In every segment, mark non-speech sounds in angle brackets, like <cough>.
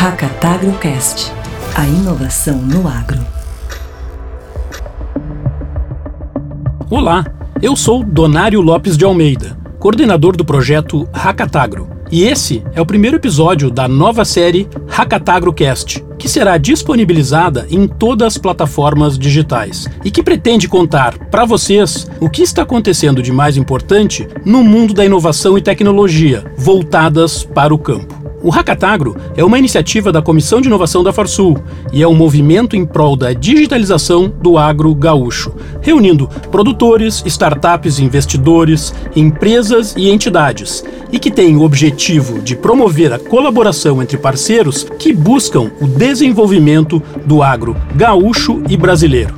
Hackatagrocast, a inovação no agro. Olá, eu sou Donário Lopes de Almeida, coordenador do projeto Hackatagro. E esse é o primeiro episódio da nova série Hackatagrocast, que será disponibilizada em todas as plataformas digitais e que pretende contar para vocês o que está acontecendo de mais importante no mundo da inovação e tecnologia voltadas para o campo. O Hackatagro é uma iniciativa da Comissão de Inovação da Farsul e é um movimento em prol da digitalização do agro gaúcho, reunindo produtores, startups, investidores, empresas e entidades, e que tem o objetivo de promover a colaboração entre parceiros que buscam o desenvolvimento do agro gaúcho e brasileiro.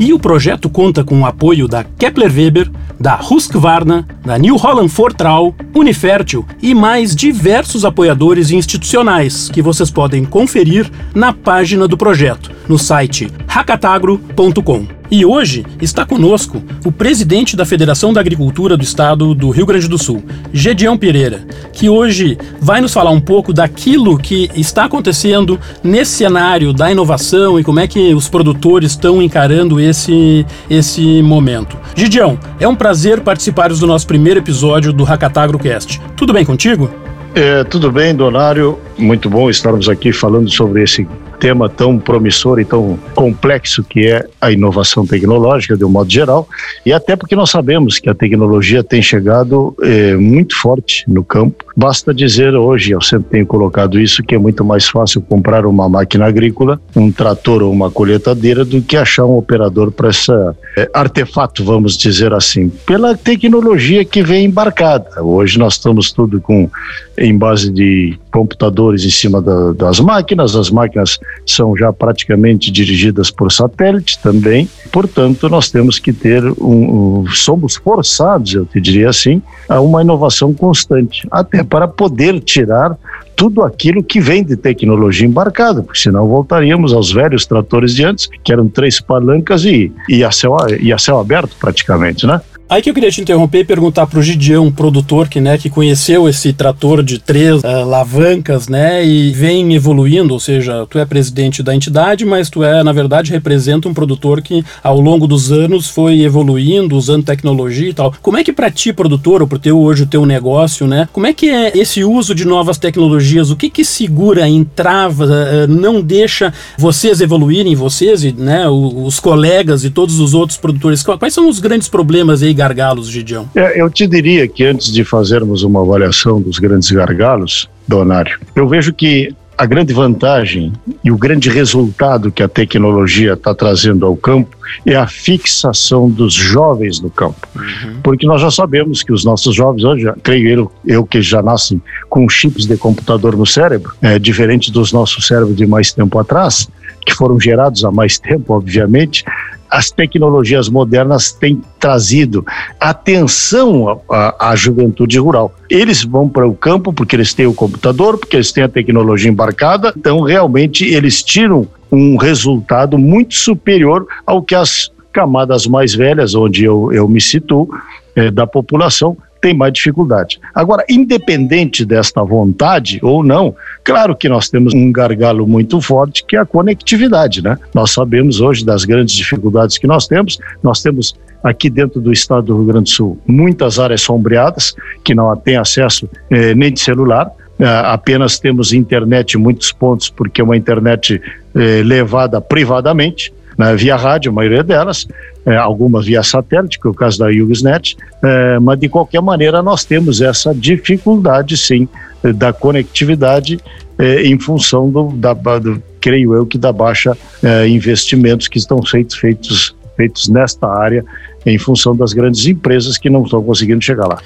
E o projeto conta com o apoio da Kepler Weber, da Husqvarna, da New Holland Fortral, Unifértil e mais diversos apoiadores institucionais que vocês podem conferir na página do projeto, no site hackatagro.com. E hoje está conosco o presidente da Federação da Agricultura do Estado do Rio Grande do Sul, Gedião Pereira, que hoje vai nos falar um pouco daquilo que está acontecendo nesse cenário da inovação e como é que os produtores estão encarando esse, esse momento. Gideão, é um prazer participar do nosso primeiro episódio do Hackatagrocast. Tudo bem contigo? É, tudo bem, Donário. Muito bom estarmos aqui falando sobre esse tema tão promissor e tão complexo que é a inovação tecnológica, de um modo geral, e até porque nós sabemos que a tecnologia tem chegado é, muito forte no campo. Basta dizer hoje, eu sempre tenho colocado isso, que é muito mais fácil comprar uma máquina agrícola, um trator ou uma colheitadeira, do que achar um operador para esse é, artefato, vamos dizer assim, pela tecnologia que vem embarcada. Hoje nós estamos tudo com em base de computadores em cima da, das máquinas, as máquinas são já praticamente dirigidas por satélite também, portanto, nós temos que ter um, um, somos forçados, eu te diria assim, a uma inovação constante, até para poder tirar tudo aquilo que vem de tecnologia embarcada, porque senão voltaríamos aos velhos tratores de antes, que eram três palancas e, e, a, céu, e a céu aberto praticamente, né? Aí que eu queria te interromper e perguntar pro Gideão, um produtor que, né, que conheceu esse trator de três uh, alavancas, né, e vem evoluindo, ou seja, tu é presidente da entidade, mas tu é, na verdade, representa um produtor que ao longo dos anos foi evoluindo, usando tecnologia e tal. Como é que para ti, produtor, ou pro teu hoje o teu negócio, né, como é que é esse uso de novas tecnologias? O que que segura, entrava, uh, não deixa vocês evoluírem, vocês e, né, os, os colegas e todos os outros produtores? Quais são os grandes problemas aí, gargalos, Gidião? É, eu te diria que antes de fazermos uma avaliação dos grandes gargalos, Donário, eu vejo que a grande vantagem e o grande resultado que a tecnologia está trazendo ao campo é a fixação dos jovens no campo. Uhum. Porque nós já sabemos que os nossos jovens hoje, creio eu, eu que já nascem com chips de computador no cérebro, é diferente dos nossos cérebros de mais tempo atrás, que foram gerados há mais tempo, obviamente, as tecnologias modernas têm trazido atenção à, juventude rural. Eles vão para o campo porque eles têm o computador, porque eles têm a tecnologia embarcada, então realmente eles tiram um resultado muito superior ao que as camadas mais velhas, onde eu, eu me situo, é, da população, tem mais dificuldade. Agora, independente desta vontade ou não, claro que nós temos um gargalo muito forte que é a conectividade, né? Nós sabemos hoje das grandes dificuldades que nós temos. Nós temos aqui dentro do estado do Rio Grande do Sul muitas áreas sombreadas que não têm acesso eh, nem de celular. Uh, apenas temos internet em muitos pontos, porque é uma internet eh, levada privadamente né, via rádio, a maioria delas, é, algumas via satélite, que é o caso da Usenet, é, mas de qualquer maneira nós temos essa dificuldade, sim, da conectividade é, em função do, da, do, creio eu, que da baixa é, investimentos que estão feitos, feitos, feitos nesta área em função das grandes empresas que não estão conseguindo chegar lá.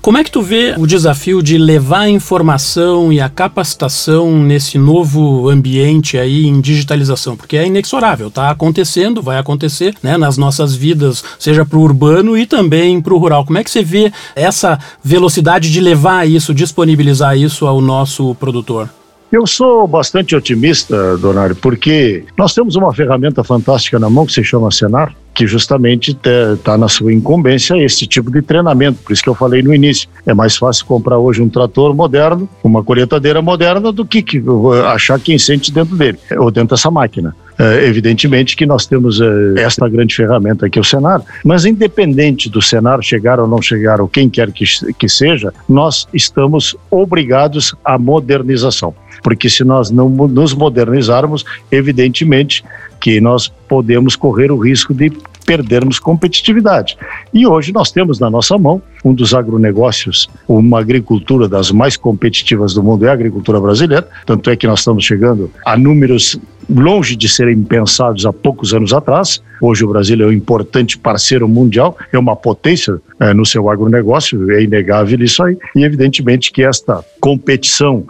Como é que tu vê o desafio de levar a informação e a capacitação nesse novo ambiente aí em digitalização? Porque é inexorável, tá acontecendo, vai acontecer, né, nas nossas vidas, seja para o urbano e também para o rural. Como é que você vê essa velocidade de levar isso, disponibilizar isso ao nosso produtor? Eu sou bastante otimista, Donário, porque nós temos uma ferramenta fantástica na mão que se chama Senar, que justamente está na sua incumbência esse tipo de treinamento. Por isso que eu falei no início, é mais fácil comprar hoje um trator moderno, uma colheitadeira moderna, do que, que achar quem sente dentro dele, ou dentro dessa máquina. É, evidentemente que nós temos é, esta grande ferramenta aqui, o Senar, mas independente do Senar chegar ou não chegar, ou quem quer que, que seja, nós estamos obrigados à modernização porque se nós não nos modernizarmos, evidentemente que nós podemos correr o risco de perdermos competitividade. E hoje nós temos na nossa mão um dos agronegócios, uma agricultura das mais competitivas do mundo é a agricultura brasileira, tanto é que nós estamos chegando a números longe de serem pensados há poucos anos atrás. Hoje o Brasil é um importante parceiro mundial, é uma potência é, no seu agronegócio, é inegável isso aí. E evidentemente que esta competição,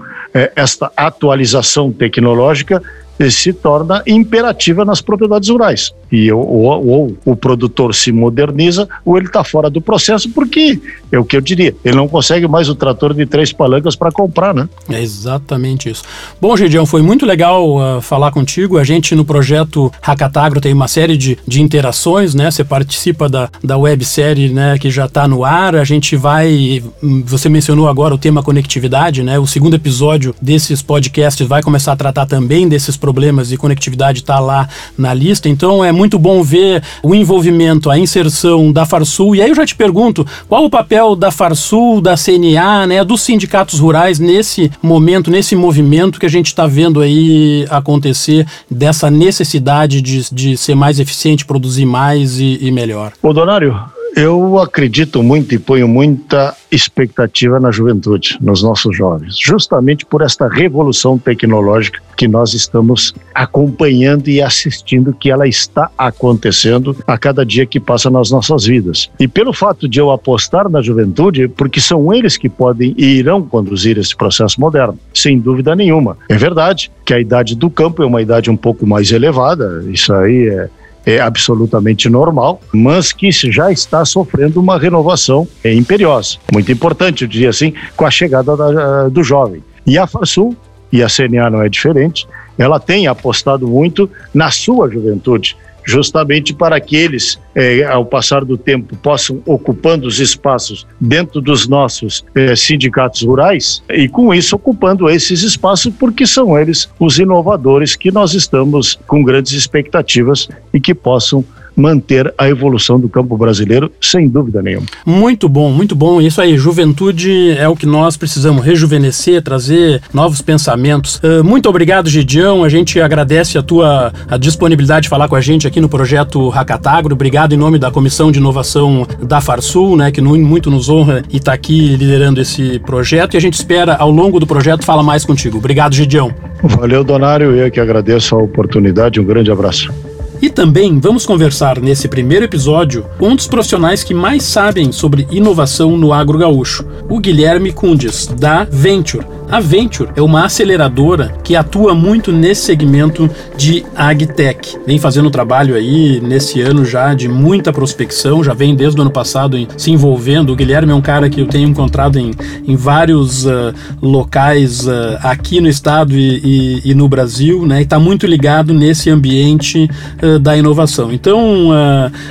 esta atualização tecnológica se torna imperativa nas propriedades rurais. E ou, ou, ou o produtor se moderniza ou ele está fora do processo, porque é o que eu diria, ele não consegue mais o trator de três palancas para comprar, né? É exatamente isso. Bom, Gideão, foi muito legal uh, falar contigo. A gente no projeto Hackatagro tem uma série de, de interações, né? Você participa da, da websérie né, que já está no ar. A gente vai. Você mencionou agora o tema conectividade, né? O segundo episódio desses podcasts vai começar a tratar também desses problemas de conectividade, está lá na lista. Então é muito bom ver o envolvimento, a inserção da Farsul. E aí eu já te pergunto, qual o papel da Farsul, da CNA, né, dos sindicatos rurais nesse momento, nesse movimento que a gente está vendo aí acontecer dessa necessidade de, de ser mais eficiente, produzir mais e, e melhor? Ô, Donário, eu acredito muito e ponho muita expectativa na juventude, nos nossos jovens, justamente por esta revolução tecnológica que nós estamos acompanhando e assistindo que ela está acontecendo a cada dia que passa nas nossas vidas. E pelo fato de eu apostar na juventude, porque são eles que podem e irão conduzir esse processo moderno, sem dúvida nenhuma. É verdade que a idade do campo é uma idade um pouco mais elevada, isso aí é é absolutamente normal, mas que já está sofrendo uma renovação é, imperiosa. Muito importante, eu diria assim, com a chegada da, do jovem. E a FASUL, e a CNA não é diferente, ela tem apostado muito na sua juventude justamente para que eles, é, ao passar do tempo, possam ocupando os espaços dentro dos nossos é, sindicatos rurais e, com isso, ocupando esses espaços, porque são eles os inovadores que nós estamos com grandes expectativas e que possam manter a evolução do campo brasileiro, sem dúvida nenhuma. Muito bom, muito bom. Isso aí, juventude é o que nós precisamos rejuvenescer, trazer novos pensamentos. Uh, muito obrigado, Gidião. A gente agradece a tua a disponibilidade de falar com a gente aqui no projeto Hackatagro. Obrigado em nome da Comissão de Inovação da Farsul, né, que muito nos honra e está aqui liderando esse projeto. E a gente espera, ao longo do projeto, falar mais contigo. Obrigado, Gidião. Valeu, Donário. Eu que agradeço a oportunidade. Um grande abraço. E também vamos conversar nesse primeiro episódio com um dos profissionais que mais sabem sobre inovação no agro gaúcho, o Guilherme Cundes, da Venture a Venture é uma aceleradora que atua muito nesse segmento de agtech. Vem fazendo trabalho aí nesse ano já de muita prospecção, já vem desde o ano passado em, se envolvendo. O Guilherme é um cara que eu tenho encontrado em, em vários uh, locais uh, aqui no estado e, e, e, no Brasil, né? E está muito ligado nesse ambiente uh, da inovação. Então,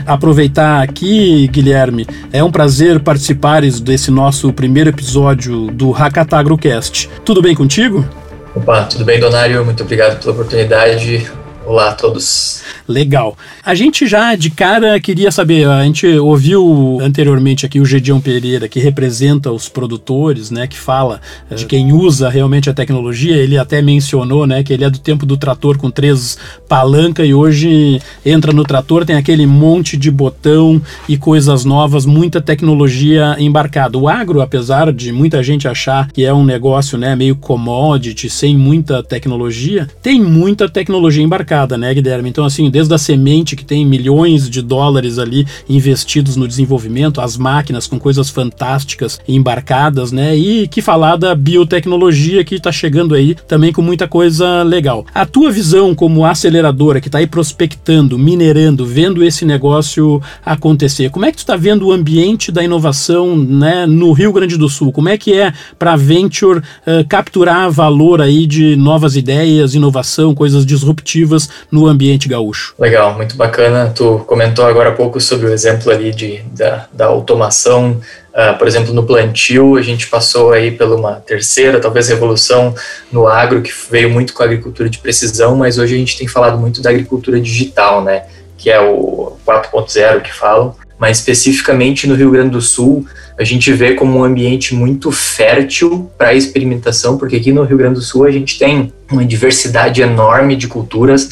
aproveitar aqui, Guilherme, é um prazer participares desse nosso primeiro episódio do Hackatagrocast. Tudo bem contigo? Opa, tudo bem, Donário? Muito obrigado pela oportunidade. Olá a todos. Legal. A gente já de cara queria saber, a gente ouviu anteriormente aqui o Gedião Pereira, que representa os produtores, né, que fala de quem usa realmente a tecnologia. Ele até mencionou, né, que ele é do tempo do trator com três palancas e hoje entra no trator, tem aquele monte de botão e coisas novas, muita tecnologia embarcada. O agro, apesar de muita gente achar que é um negócio, né, meio commodity, sem muita tecnologia, tem muita tecnologia embarcada né, Guilherme? Então, assim, desde a semente que tem milhões de dólares ali investidos no desenvolvimento, as máquinas com coisas fantásticas embarcadas, né? E que falar da biotecnologia que está chegando aí também com muita coisa legal. A tua visão como aceleradora que está aí prospectando, minerando, vendo esse negócio acontecer, como é que tu está vendo o ambiente da inovação, né, no Rio Grande do Sul? Como é que é para a Venture uh, capturar valor aí de novas ideias, inovação, coisas disruptivas no ambiente gaúcho? Legal, muito bacana. Tu comentou agora há pouco sobre o exemplo ali de, da, da automação Uh, por exemplo, no plantio, a gente passou aí por uma terceira, talvez, revolução no agro, que veio muito com a agricultura de precisão, mas hoje a gente tem falado muito da agricultura digital, né? Que é o 4.0 que falam. Mas especificamente no Rio Grande do Sul, a gente vê como um ambiente muito fértil para experimentação, porque aqui no Rio Grande do Sul a gente tem uma diversidade enorme de culturas,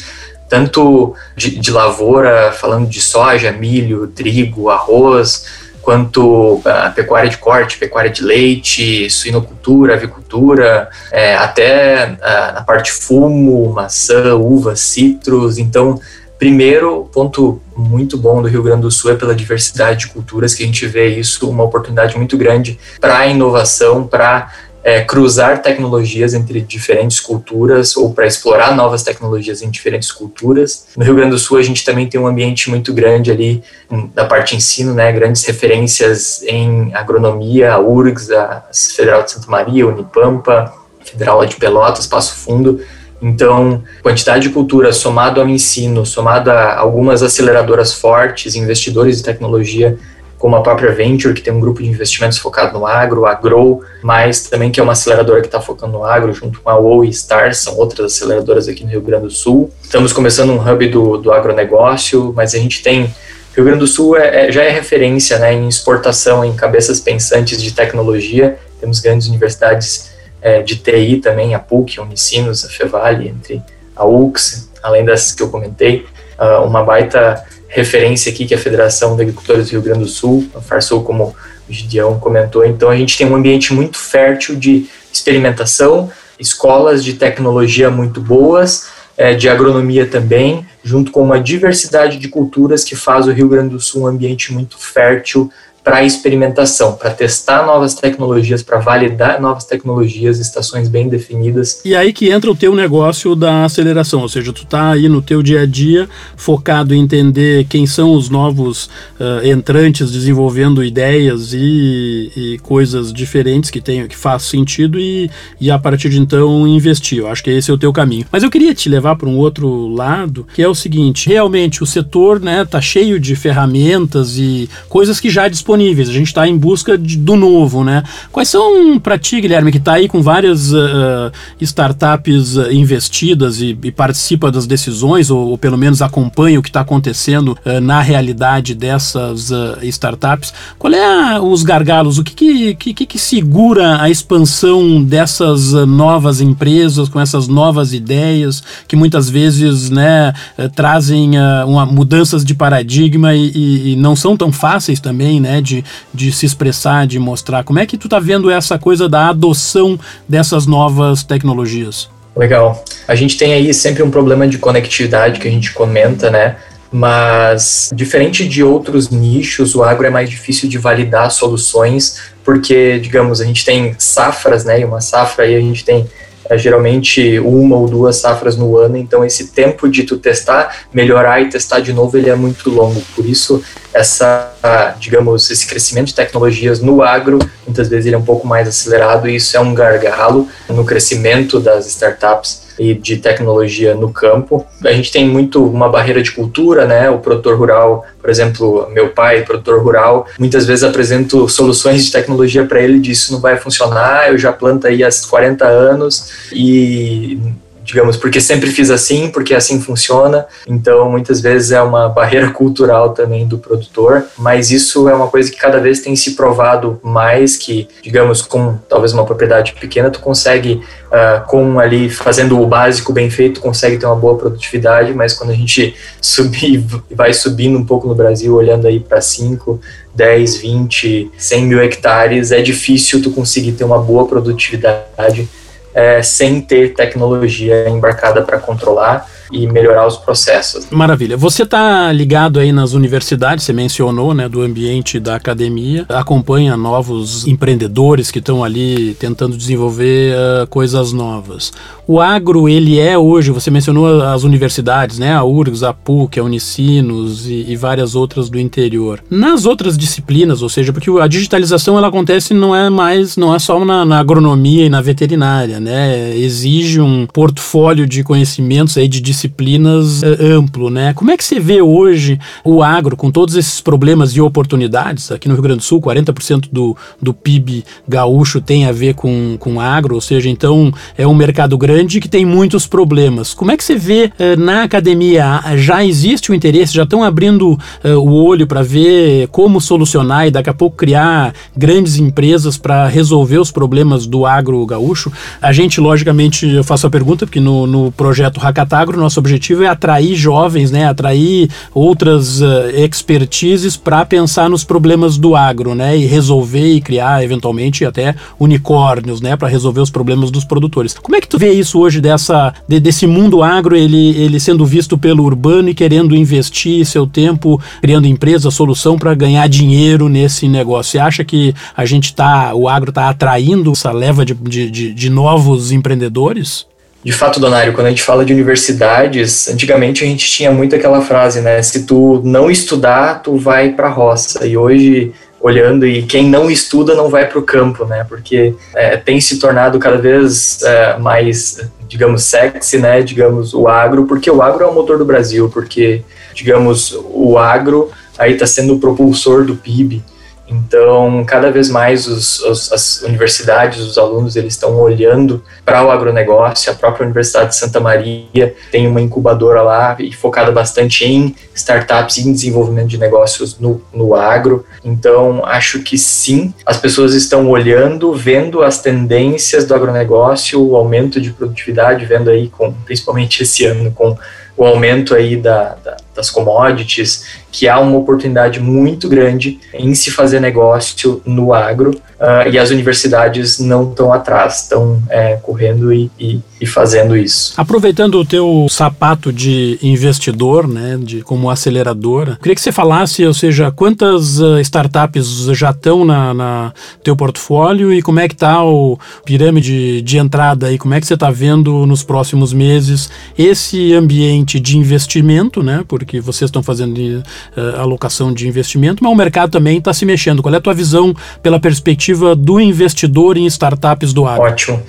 tanto de, de lavoura, falando de soja, milho, trigo, arroz, quanto a pecuária de corte, pecuária de leite, suinocultura, avicultura, é, até a, na parte fumo, maçã, uva, citros. Então, primeiro ponto muito bom do Rio Grande do Sul é pela diversidade de culturas que a gente vê isso uma oportunidade muito grande para inovação, para é, cruzar tecnologias entre diferentes culturas ou para explorar novas tecnologias em diferentes culturas. No Rio Grande do Sul, a gente também tem um ambiente muito grande ali hum, da parte ensino, né? Grandes referências em agronomia, a URGS, a Federal de Santa Maria, Unipampa, Federal de Pelotas, Passo Fundo. Então, quantidade de cultura somado ao ensino, somado a algumas aceleradoras fortes, investidores de tecnologia como a própria Venture, que tem um grupo de investimentos focado no agro, a Grow, mas também que é uma aceleradora que está focando no agro, junto com a OU e Star, são outras aceleradoras aqui no Rio Grande do Sul. Estamos começando um hub do, do agronegócio, mas a gente tem Rio Grande do Sul é, é, já é referência né, em exportação, em cabeças pensantes de tecnologia. Temos grandes universidades é, de TI também, a PUC, a Unicinos, a Fevale, entre a UX, além dessas que eu comentei. Uh, uma baita referência aqui, que é a Federação de Agricultores do Rio Grande do Sul, a Farsul, como o Gideão comentou. Então, a gente tem um ambiente muito fértil de experimentação, escolas de tecnologia muito boas, é, de agronomia também, junto com uma diversidade de culturas que faz o Rio Grande do Sul um ambiente muito fértil para experimentação, para testar novas tecnologias, para validar novas tecnologias, estações bem definidas. E aí que entra o teu negócio da aceleração, ou seja, tu está aí no teu dia a dia focado em entender quem são os novos uh, entrantes desenvolvendo ideias e, e, coisas diferentes que tem, que faz sentido e, e a partir de então investir. Eu acho que esse é o teu caminho. Mas eu queria te levar para um outro lado, que é o seguinte: realmente o setor, né, tá cheio de ferramentas e coisas que já disponíveis disponíveis. A gente está em busca de, do novo, né? Quais são para ti, Guilherme, que está aí com várias uh, startups uh, investidas e, e, participa das decisões, ou, ou, pelo menos acompanha o que está acontecendo uh, na realidade dessas startups? Qual é a, os gargalos? O que que, que, que, segura a expansão dessas novas empresas com essas novas ideias que muitas vezes, né, trazem uma, mudanças de paradigma e, e, e não são tão fáceis também, né, de, de se expressar, de mostrar. Como é que tu está vendo essa coisa da adoção dessas novas tecnologias? Legal. A gente tem aí sempre um problema de conectividade que a gente comenta, né? Mas, diferente de outros nichos, o agro é mais difícil de validar soluções, porque, digamos, a gente tem safras, né? E uma safra aí a gente tem é, geralmente uma ou duas safras no ano, então esse tempo de tu testar, melhorar e testar de novo, ele é muito longo. Por isso, essa, digamos, esse crescimento de tecnologias no agro, muitas vezes ele é um pouco mais acelerado e isso é um gargalo no crescimento das startups e de tecnologia no campo. A gente tem muito uma barreira de cultura, né? O produtor rural, por exemplo, meu pai, produtor rural, muitas vezes apresento soluções de tecnologia para ele, diz isso não vai funcionar, eu já planto aí há 40 anos e digamos, porque sempre fiz assim, porque assim funciona. Então, muitas vezes é uma barreira cultural também do produtor, mas isso é uma coisa que cada vez tem se provado mais que, digamos, com talvez uma propriedade pequena, tu consegue, uh, com ali, fazendo o básico bem feito, consegue ter uma boa produtividade, mas quando a gente <laughs> subir, vai subindo um pouco no Brasil, olhando aí para 5, 10, 20, 100 mil hectares, é difícil tu conseguir ter uma boa produtividade é, sem ter tecnologia embarcada para controlar. e melhorar os processos. Maravilha. Você está ligado aí nas universidades, você mencionou, né, do ambiente da academia, acompanha novos empreendedores que estão ali tentando desenvolver uh, coisas novas. O agro, ele é hoje, você mencionou as universidades, né, a URGS, a PUC, a Unicinos e, e várias outras do interior. Nas outras disciplinas, ou seja, porque a digitalização ela acontece não é mais, não é só na, na agronomia e na veterinária, né, exige um portfólio de conhecimentos aí de disciplinas uh, amplo, né. Como é que você vê hoje o agro com todos esses problemas e oportunidades? Aqui no Rio Grande do Sul, 40% do, do PIB gaúcho tem a ver com, com agro, ou seja, então é um mercado grande que tem muitos problemas. Como é que você vê uh, na academia? Já existe o interesse, já estão abrindo uh, o olho para ver como solucionar e daqui a pouco criar grandes empresas para resolver os problemas do agro gaúcho? A gente, logicamente, eu faço a pergunta, porque no, no projeto Hackatagro, nosso objetivo é atrair jovens, né, atrair outras uh, expertises para pensar nos problemas do agro, né, e resolver e criar eventualmente até unicórnios, né, para resolver os problemas dos produtores. Como é que tu vê isso hoje dessa de, desse mundo agro, ele, ele sendo visto pelo urbano e querendo investir seu tempo criando empresa, solução para ganhar dinheiro nesse negócio? Você acha que a gente tá, o agro está atraindo essa leva de, de, de, de novos empreendedores? De fato, Donário, quando a gente fala de universidades, antigamente a gente tinha muito aquela frase, né? Se tu não estudar, tu vai para a roça. E hoje, olhando, e quem não estuda não vai para o campo, né? Porque é, tem se tornado cada vez é, mais, digamos, sexy, né? Digamos, o agro, porque o agro é o motor do Brasil, porque, digamos, o agro aí está sendo o propulsor do PIB. Então, cada vez mais os, os, as universidades, os alunos, eles estão olhando para o agronegócio. A própria Universidade de Santa Maria tem uma incubadora lá e focada bastante em startups e em desenvolvimento de negócios no, no agro. Então, acho que sim, as pessoas estão olhando, vendo as tendências do agronegócio, o aumento de produtividade, vendo aí, com, principalmente esse ano, com o aumento aí da, da, das commodities, que há uma oportunidade muito grande em se fazer negócio no agro uh, e as universidades não estão atrás, estão é, correndo e, e, e, fazendo isso. Aproveitando o teu sapato de investidor, né, de como aceleradora, queria que você falasse, ou seja, quantas uh, startups já estão na, na, teu portfólio e como é que está o pirâmide de entrada e como é que você está vendo nos próximos meses esse ambiente de investimento, né, porque vocês estão fazendo uh, alocação de investimento, mas o mercado também está se mexendo. Qual é a tua visão pela perspectiva do investidor em startups do agro? Ótimo.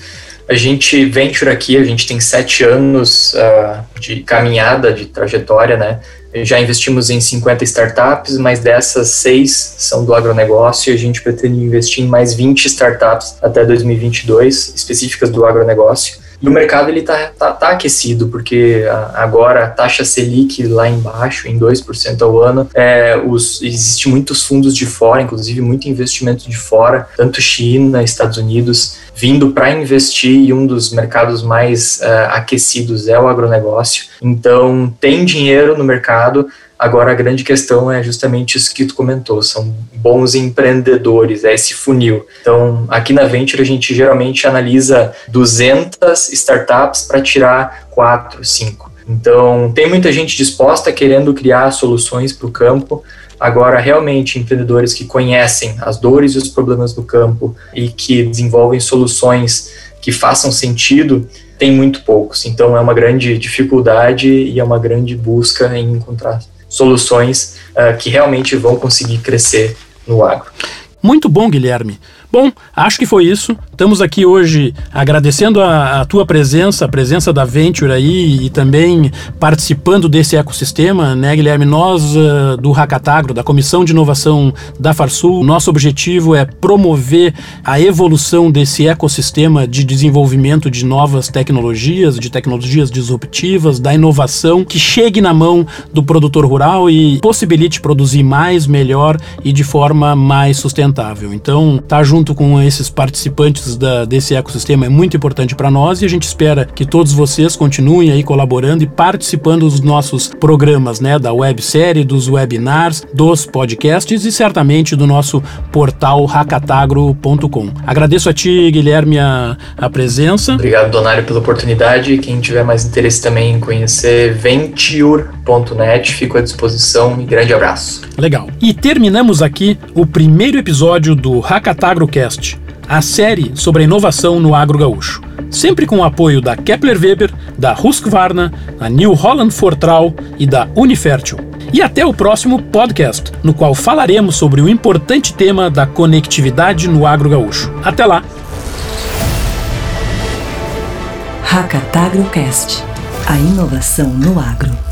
A gente, Venture aqui, a gente tem sete anos uh, de caminhada, de trajetória, né? Já investimos em 50 startups, mas dessas seis são do agronegócio e a gente pretende investir em mais 20 startups até 2022, específicas do agronegócio. E o mercado ele tá, tá, tá aquecido, porque agora a taxa Selic lá embaixo, em 2% ao ano, é, os, existe muitos fundos de fora, inclusive muito investimento de fora, tanto China, Estados Unidos, vindo para investir e um dos mercados mais uh, aquecidos é o agronegócio. Então, tem dinheiro no mercado, Agora, a grande questão é justamente isso que tu comentou, são bons empreendedores, é esse funil. Então, aqui na Venture, a gente geralmente analisa 200 startups para tirar 4, 5. Então, tem muita gente disposta querendo criar soluções para o campo. Agora, realmente, empreendedores que conhecem as dores e os problemas do campo e que desenvolvem soluções que façam sentido, tem muito poucos. Então, é uma grande dificuldade e é uma grande busca em encontrar soluções uh, que realmente vão conseguir crescer no agro. Muito bom, Guilherme. Bom, acho que foi isso. Estamos aqui hoje agradecendo a, a, tua presença, a presença da Venture aí e também participando desse ecossistema, né, Guilherme? Nós uh, do Hackatagro, da Comissão de Inovação da Farsul, nosso objetivo é promover a evolução desse ecossistema de desenvolvimento de novas tecnologias, de tecnologias disruptivas, da inovação que chegue na mão do produtor rural e possibilite produzir mais, melhor e de forma mais sustentável. Então, tá junto junto com esses participantes da, desse ecossistema é muito importante para nós e a gente espera que todos vocês continuem aí colaborando e participando dos nossos programas, né, da websérie, dos webinars, dos podcasts e certamente do nosso portal hackatagro.com. Agradeço a ti, Guilherme, a, a presença. Obrigado, Donário, pela oportunidade. Quem tiver mais interesse também em conhecer venture.net, fico à disposição e grande abraço. Legal. E terminamos aqui o primeiro episódio do HackatagroCast, a série sobre a inovação no agro gaúcho. Sempre com o apoio da Kepler Weber, da Husqvarna, da New Holland Fortral e da Unifertil. E até o próximo podcast, no qual falaremos sobre o importante tema da conectividade no agro gaúcho. Até lá! Hackatagrocast, a inovação no agro.